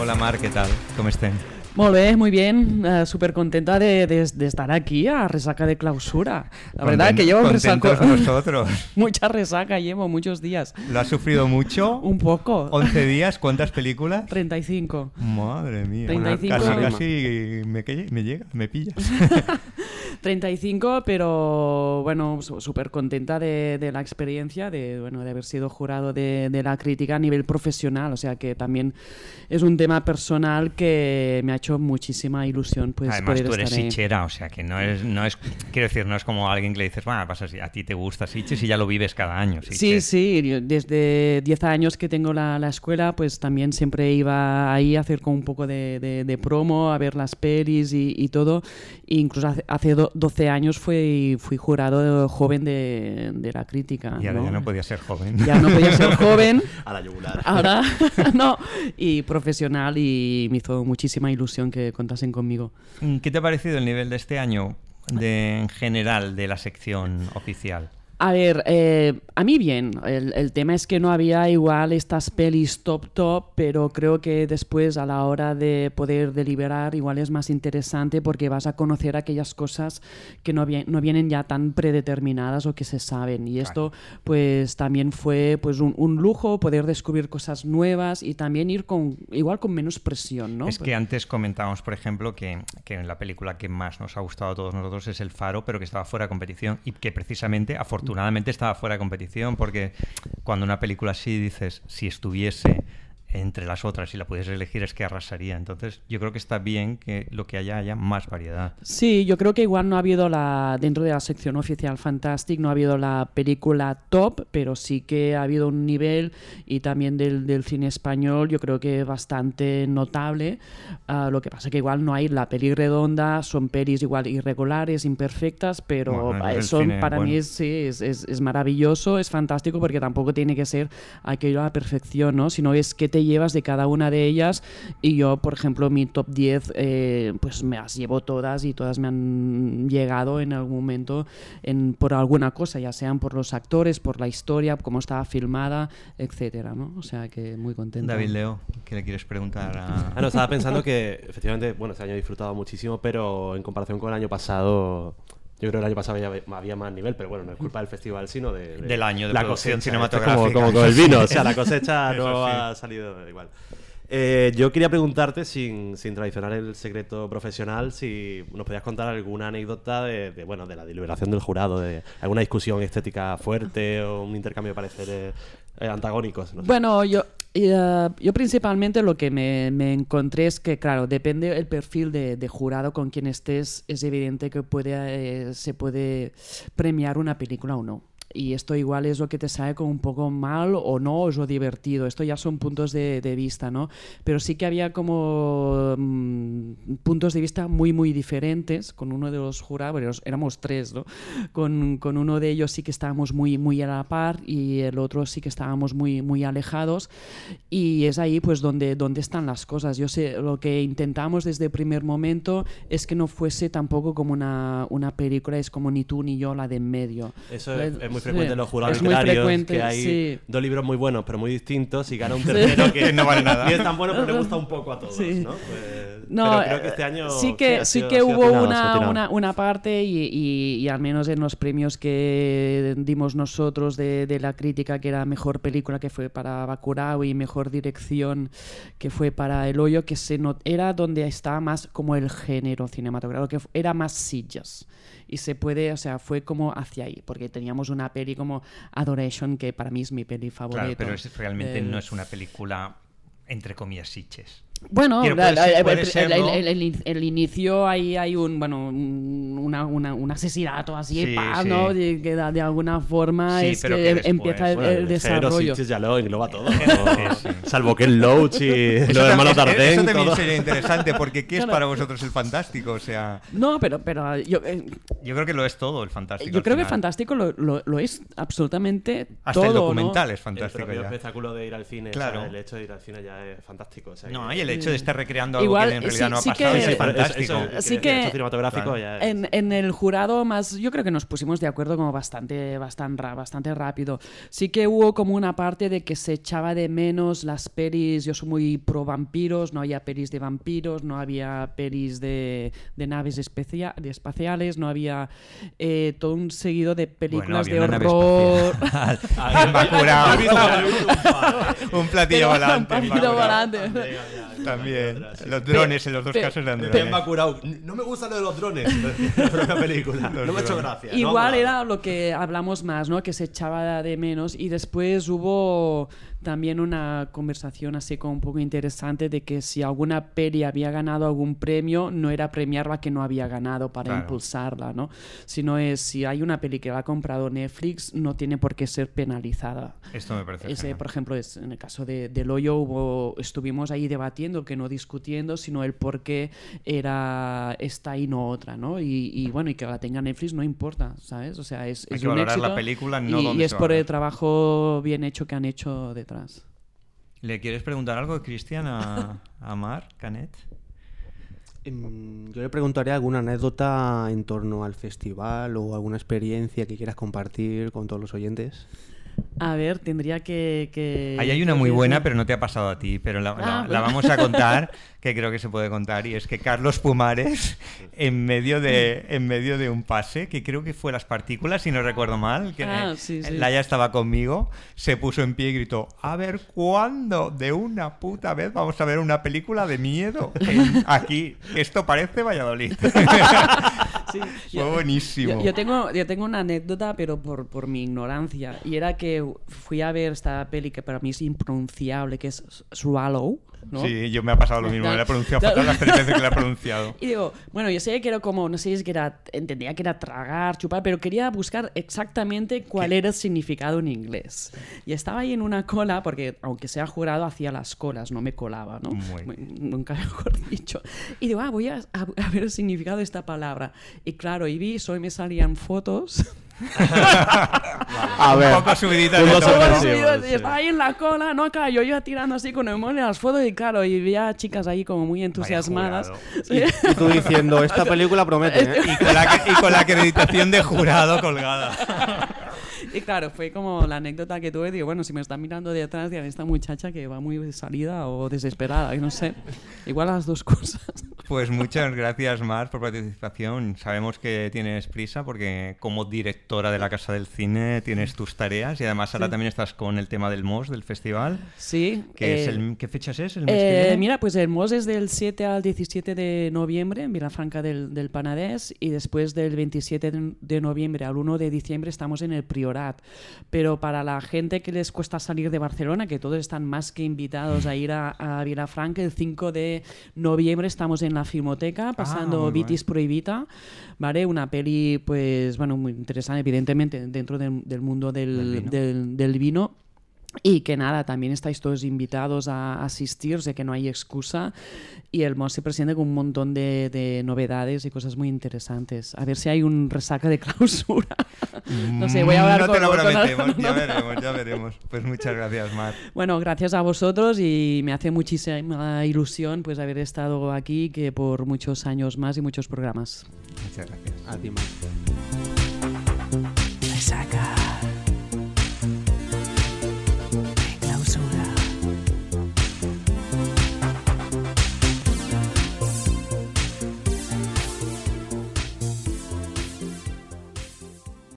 Hola Mar, ¿qué tal? ¿Cómo estén? Molt bé, muy bien. Uh, Súper contenta de, de, de, estar aquí a resaca de clausura. La verdad que llevo un resaco... nosotros. Mucha resaca llevo, muchos días. ¿Lo has sufrido mucho? Un poco. 11 días, ¿cuántas películas? 35. Madre mía. 35. Casi, casi me, me llega, me pillas. 35, pero bueno, súper contenta de, de, la experiencia, de, bueno, de haber sido jurado de, de, la crítica a nivel profesional. O sea que también es un tema personal que me ha hecho muchísima ilusión. Pues, Además, poder tú eres estar sichera, o sea que no es, no es, quiero decir, no es como alguien que le dices, bueno, pasa a ti te gusta Sitges y ya lo vives cada año. Sí, sí, desde 10 años que tengo la, la, escuela, pues también siempre iba ahí a hacer con un poco de, de promo, a ver las pelis y, y todo. E incluso hace, hace do, 12 años fui, fui jurado joven de, de la crítica. Y ahora ¿no? ya no podía ser joven. Ya no podía ser joven. a la yugular. Ahora, no. Y profesional y me hizo muchísima ilusión que contasen conmigo. ¿Qué te ha parecido el nivel de este año en general de la sección oficial? A ver, eh, a mí bien. El, el, tema es que no había igual estas pelis top top, pero creo que después a la hora de poder deliberar igual es más interesante porque vas a conocer aquellas cosas que no, vi no vienen ya tan predeterminadas o que se saben. Y esto pues también fue pues un, un, lujo poder descubrir cosas nuevas y también ir con igual con menos presión, ¿no? Es que antes comentábamos, por ejemplo, que, que en la película que más nos ha gustado a todos nosotros es El Faro, pero que estaba fuera de competición y que precisamente afortunadamente afortunadamente estaba fuera de competición porque cuando una película así dices, si estuviese entre las otras y la pudieses elegir es que arrasaría. Entonces yo creo que está bien que lo que haya haya más variedad. Sí, yo creo que igual no ha habido la, dentro de la sección oficial Fantastic, no ha habido la película top, pero sí que ha habido un nivel y también del, del cine español yo creo que bastante notable. Uh, lo que pasa que igual no hay la peli redonda, son pelis igual irregulares, imperfectas, pero bueno, son, cine, para bueno. mí es, sí, es, es, es, maravilloso, es fantástico porque tampoco tiene que ser aquello a la perfección, ¿no? Sino es que te llevas de cada una de ellas y yo, por ejemplo, mi top 10 eh, pues me las llevo todas y todas me han llegado en algún momento en, por alguna cosa, ya sean por los actores, por la historia, cómo estaba filmada, etcétera, ¿no? O sea que muy contento. David Leo, ¿qué le quieres preguntar a...? Ah, no, estaba pensando que efectivamente, bueno, este año he disfrutado muchísimo, pero en comparación con el año pasado... Yo creo que el año pasado había, había, más nivel, pero bueno, no es culpa del festival, sino de, de del año de la producción cosecha. cinematográfica. Como, como, con el vino, o sea, la cosecha no sí. ha salido igual. Eh, yo quería preguntarte, sin, sin traicionar el secreto profesional, si nos podías contar alguna anécdota de, de, bueno, de la deliberación del jurado, de alguna discusión estética fuerte o un intercambio de pareceres eh, antagónicos. No sé. Bueno, yo, uh, yo principalmente lo que me, encontré es que, claro, depende el perfil de, de jurado con quien estés, es evidente que puede, eh, se puede premiar una película o no y esto igual es lo que te sale como un poco mal o no, o es lo divertido. Esto ya son puntos de, de vista, ¿no? Pero sí que había como mmm, puntos de vista muy, muy diferentes con uno de los jurados, éramos tres, ¿no? Con, con, uno de ellos sí que estábamos muy, muy a la par y el otro sí que estábamos muy, muy alejados y es ahí pues donde, donde están las cosas. Yo sé, lo que intentamos desde el primer momento es que no fuese tampoco como una, una película, es como ni tú ni yo la de en medio. Eso es, es muy frecuente en los jurados es muy literarios que hay sí. dos libros muy buenos pero muy distintos y gana un tercero sí. que no vale nada y es tan bueno pero le gusta un poco a todos sí. ¿no? Pues, no pero creo que este año sí que sí, sido, que hubo atinado, una, una, una, parte y, y, y, al menos en los premios que dimos nosotros de, de, la crítica que era mejor película que fue para Bacurau y mejor dirección que fue para El Hoyo que se not era donde estaba más como el género cinematográfico que era más sillas y se puede, o sea, fue como hacia ahí, porque teníamos una peli como Adoration, que para mí es mi peli favorita. Claro, pero es, realmente eh, no es una película, entre comillas, siches. Bueno, el, el- ¿no? el- el- el inicio ahí hay un bueno un, una- una- un asesinato así, Sí, pa, sí. ¿no? De, que da- de alguna forma Sí, es pero que, que después, empieza el, Bueno, el el desarrollo. Ya lo engloba todo ¿no? Sí, sí. salvo Ken Loach y los hermanos Dardenne Eso también todo. sería interesante, porque ¿qué es para vosotros el fantástico? O sea, No, pero, pero yo, eh, yo creo que lo es todo el fantástico. yo creo que final. fantástico lo, lo- lo es absolutamente Hasta todo, el ¿no? documental es el fantástico propio ya. espectáculo de ir al cine Claro. o sea, el hecho de ir al cine ya es fantástico o sea, No, que- y el el hecho de estar recreando algo Igual, que en realidad sí- no ha sí pasado que- es fantástico. Eso- eso- Sí el que- derecho cinematográfico Claro. ya es- En, en el jurado más, yo creo que nos pusimos de acuerdo como bastante, bastante, bastante rápido. Sí que hubo como una parte de que se echaba de menos las pelis, yo soy muy pro vampiros, no había pelis de vampiros, no había pelis de, de naves especia- de espaciales, no había eh, todo un seguido de películas había de horror. Un platillo volante. un platillo volante. También. Los drones, en los dos casos eran drones. Temba curado. No me gusta lo de los drones. La propia película. No me ha hecho gracia. Igual ¿no? era lo que hablamos más, ¿no? Que se echaba de menos y después hubo también una conversación así como un poco interesante de que si alguna peli había ganado algún premio, no era premiar la que no había ganado para Claro. impulsarla, ¿no? Sino es si hay una peli que la ha comprado Netflix, no tiene por qué ser penalizada. Esto me parece. Ese, genial. por ejemplo, es, en el caso de, del hoyo hubo, estuvimos ahí debatiendo, que no discutiendo, sino el por qué era esta y no otra, ¿no? Y, y bueno, y que la tenga Netflix no importa, ¿sabes? O sea, es, Hay es que un valorar la película, no y, y es por el trabajo bien hecho que han hecho detrás. ¿Le quieres preguntar algo, Cristian, a, a Mar Canet? Em, Yo le preguntaría alguna anécdota en torno al festival o alguna experiencia que quieras compartir con todos los oyentes. A ver, tendría que... que Ahí hay una muy buena, pero no te ha pasado a ti, pero la, Ah, la bueno. vamos a contar, que creo que se puede contar, y es que Carlos Pumares, en medio de, en medio de un pase, que creo que fue las partículas, si no recuerdo mal, que Ah, sí, sí. Laia estaba conmigo, se puso en pie y gritó, a ver, ¿cuándo de una puta vez vamos a ver una película de miedo en- aquí? Esto parece Valladolid. Sí, Fue buenísimo. Yo, yo tengo, yo tengo una anécdota, pero por, por mi ignorancia. Y era que fui a ver esta peli que para mí es impronunciable, que es Swallow. ¿No? Sí, yo me ha pasado lo mismo, me la he pronunciado fatal las tres veces que la he pronunciado. Y digo, bueno, yo sé que era como, no sé si es que era, entendía que era tragar, chupar, pero quería buscar exactamente cuál era el significado en inglés. Y estaba ahí en una cola, porque aunque sea jurado, hacía las colas, no me colaba, ¿no? Muy Nunca mejor dicho. Y digo, ah, voy a, a- a ver el significado de esta palabra. Y claro, y vi, solo me salían fotos. A ver, Un poco subidita y sí. estaba ahí en la cola, no, claro, yo iba tirando así con el móvil las fotos y claro, y veía chicas ahí como muy entusiasmadas. Sí. y tú diciendo, esta película promete, ¿eh? Y con, la, y con la acreditación de jurado colgada. Y claro, fue como la anécdota que tuve, digo, bueno, si me están mirando de atrás, dirán, esta muchacha que va muy salida o desesperada, no sé, igual las dos cosas. Pues muchas gracias, Mar, por participación. Sabemos que tienes prisa porque como directora de la Casa del Cine tienes tus tareas y además ahora también estás con el tema del MOS, del festival. Sí. Que es eh, el, ¿Qué fechas es? ¿El mes que Eh, viene? mira, pues el MOS es del 7 al 17 de noviembre en Vilafranca del, del Panadés y después del 27 de, de noviembre al 1 de diciembre estamos en el Priorat. Pero para la gente que les cuesta salir de Barcelona, que todos están más que invitados a ir a, a Vilafranca, el 5 de noviembre estamos en la Filmoteca pasando Ah, muy Vitis Prohibita, ¿vale? Una peli, pues, bueno, muy interesante, evidentemente, dentro del, del mundo del, Del vino. del- del vino. Y que nada, también estáis todos invitados a asistir, sé que no hay excusa. Y el MOS se presenta con un montón de, de novedades y cosas muy interesantes. A ver si hay un resaca de clausura. no sé, voy a hablar No con te lo con- prometemos, ya veremos, ya veremos. Pues muchas gracias, Mar. Bueno, gracias a vosotros y me hace muchísima ilusión pues haber estado aquí que por muchos años más y muchos programas. Muchas gracias. A ti, Mar.